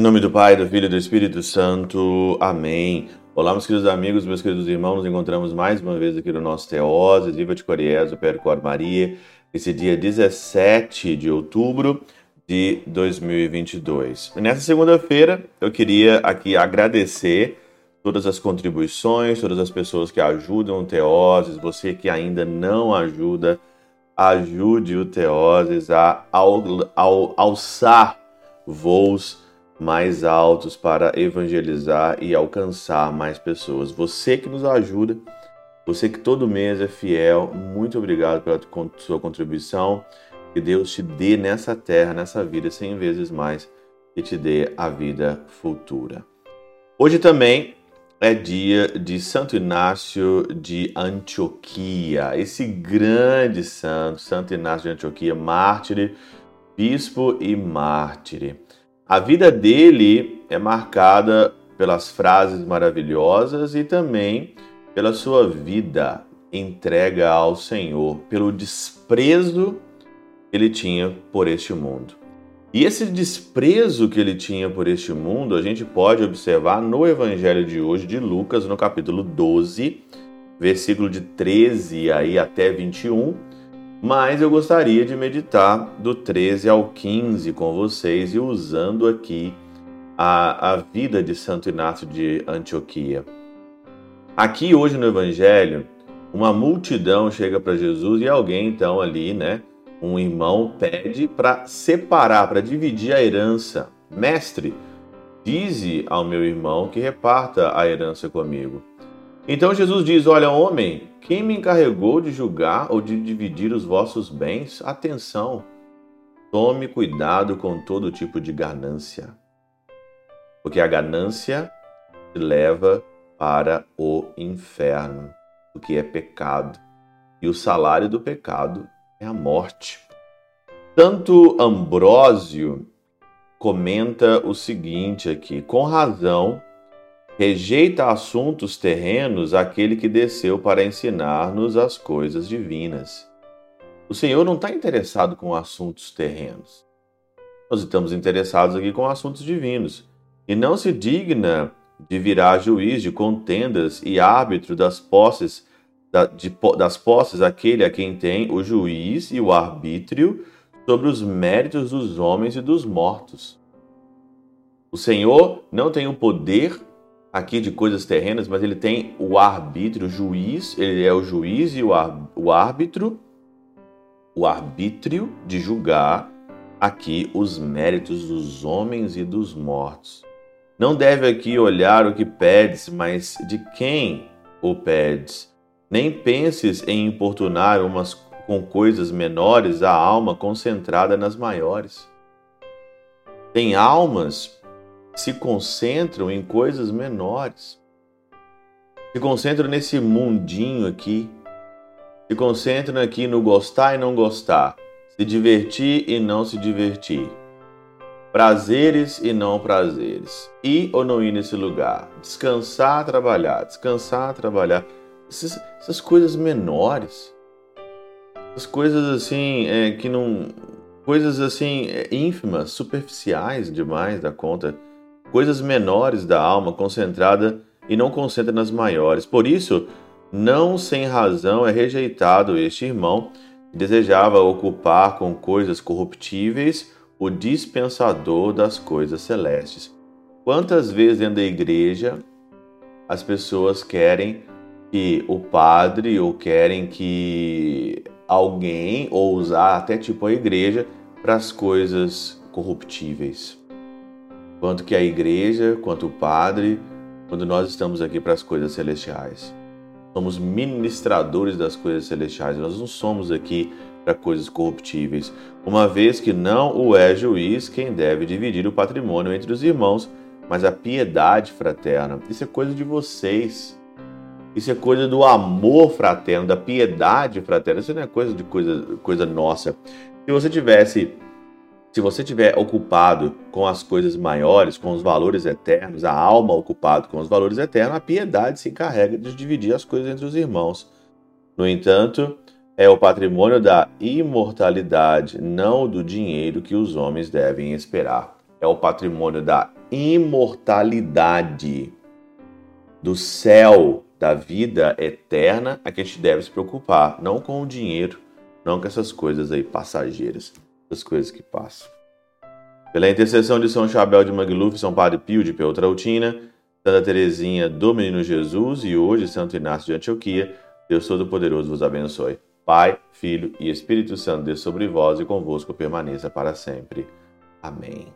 Em nome do Pai, do Filho e do Espírito Santo. Amém. Olá, meus queridos amigos, meus queridos irmãos. Nos encontramos mais uma vez aqui no nosso Teose, Viva de Coriés, o Percor Maria, esse dia 17 de outubro de 2022. E nessa segunda-feira, eu queria aqui agradecer todas as contribuições, todas as pessoas que ajudam o Teoses, você que ainda não ajuda, ajude o Teoses a al, al, alçar voos mais altos para evangelizar e alcançar mais pessoas. Você que nos ajuda, você que todo mês é fiel, muito obrigado pela sua contribuição. Que Deus te dê nessa terra, nessa vida, cem vezes mais e te dê a vida futura. Hoje também é dia de Santo Inácio de Antioquia, esse grande santo, Santo Inácio de Antioquia, mártire, bispo e mártire. A vida dele é marcada pelas frases maravilhosas e também pela sua vida entrega ao Senhor, pelo desprezo que ele tinha por este mundo. E esse desprezo que ele tinha por este mundo, a gente pode observar no evangelho de hoje de Lucas, no capítulo 12, versículo de 13 aí até 21, mas eu gostaria de meditar do 13 ao 15 com vocês e usando aqui a, a vida de Santo Inácio de Antioquia. Aqui hoje no Evangelho, uma multidão chega para Jesus e alguém então ali, né, um irmão pede para separar, para dividir a herança. Mestre, dize ao meu irmão que reparta a herança comigo. Então Jesus diz: Olha, homem, quem me encarregou de julgar ou de dividir os vossos bens? Atenção, tome cuidado com todo tipo de ganância, porque a ganância te leva para o inferno, o que é pecado, e o salário do pecado é a morte. Tanto Ambrósio comenta o seguinte aqui: com razão Rejeita assuntos terrenos aquele que desceu para ensinar-nos as coisas divinas. O Senhor não está interessado com assuntos terrenos. Nós estamos interessados aqui com assuntos divinos. E não se digna de virar juiz de contendas e árbitro das posses, da, de, das posses aquele a quem tem o juiz e o arbítrio sobre os méritos dos homens e dos mortos. O Senhor não tem o poder aqui de coisas terrenas, mas ele tem o arbítrio, o juiz, ele é o juiz e o, árbitro, o arbítrio de julgar aqui os méritos dos homens e dos mortos. Não deve aqui olhar o que pedes, mas de quem o pedes. Nem penses em importunar umas com coisas menores a alma concentrada nas maiores. Tem almas se concentram em coisas menores. Se concentram nesse mundinho aqui. Se concentram aqui no gostar e não gostar. Se divertir e não se divertir. Prazeres e não prazeres. Ir ou não ir nesse lugar. Descansar, trabalhar. Descansar, trabalhar. Essas, essas coisas menores. Essas coisas assim é, que não. Coisas assim é, ínfimas, superficiais demais da conta coisas menores da alma concentrada e não concentra nas maiores. Por isso, não sem razão é rejeitado este irmão que desejava ocupar com coisas corruptíveis o dispensador das coisas celestes. Quantas vezes dentro da igreja as pessoas querem que o padre ou querem que alguém ou usar até tipo a igreja para as coisas corruptíveis? Quanto que a igreja, quanto o padre, quando nós estamos aqui para as coisas celestiais. Somos ministradores das coisas celestiais, nós não somos aqui para coisas corruptíveis, uma vez que não o é juiz quem deve dividir o patrimônio entre os irmãos, mas a piedade fraterna. Isso é coisa de vocês. Isso é coisa do amor fraterno, da piedade fraterna. Isso não é coisa de coisa, coisa nossa. Se você tivesse se você estiver ocupado com as coisas maiores, com os valores eternos, a alma ocupado com os valores eternos, a piedade se encarrega de dividir as coisas entre os irmãos. No entanto, é o patrimônio da imortalidade, não do dinheiro que os homens devem esperar. É o patrimônio da imortalidade, do céu, da vida eterna, a que a gente deve se preocupar, não com o dinheiro, não com essas coisas aí passageiras, as coisas que passam. Pela intercessão de São Chabel de Magluf, São Padre Pio de Peltrautina, Santa Teresinha do Menino Jesus e hoje Santo Inácio de Antioquia, Deus Todo-Poderoso vos abençoe. Pai, Filho e Espírito Santo, Deus sobre vós e convosco permaneça para sempre. Amém.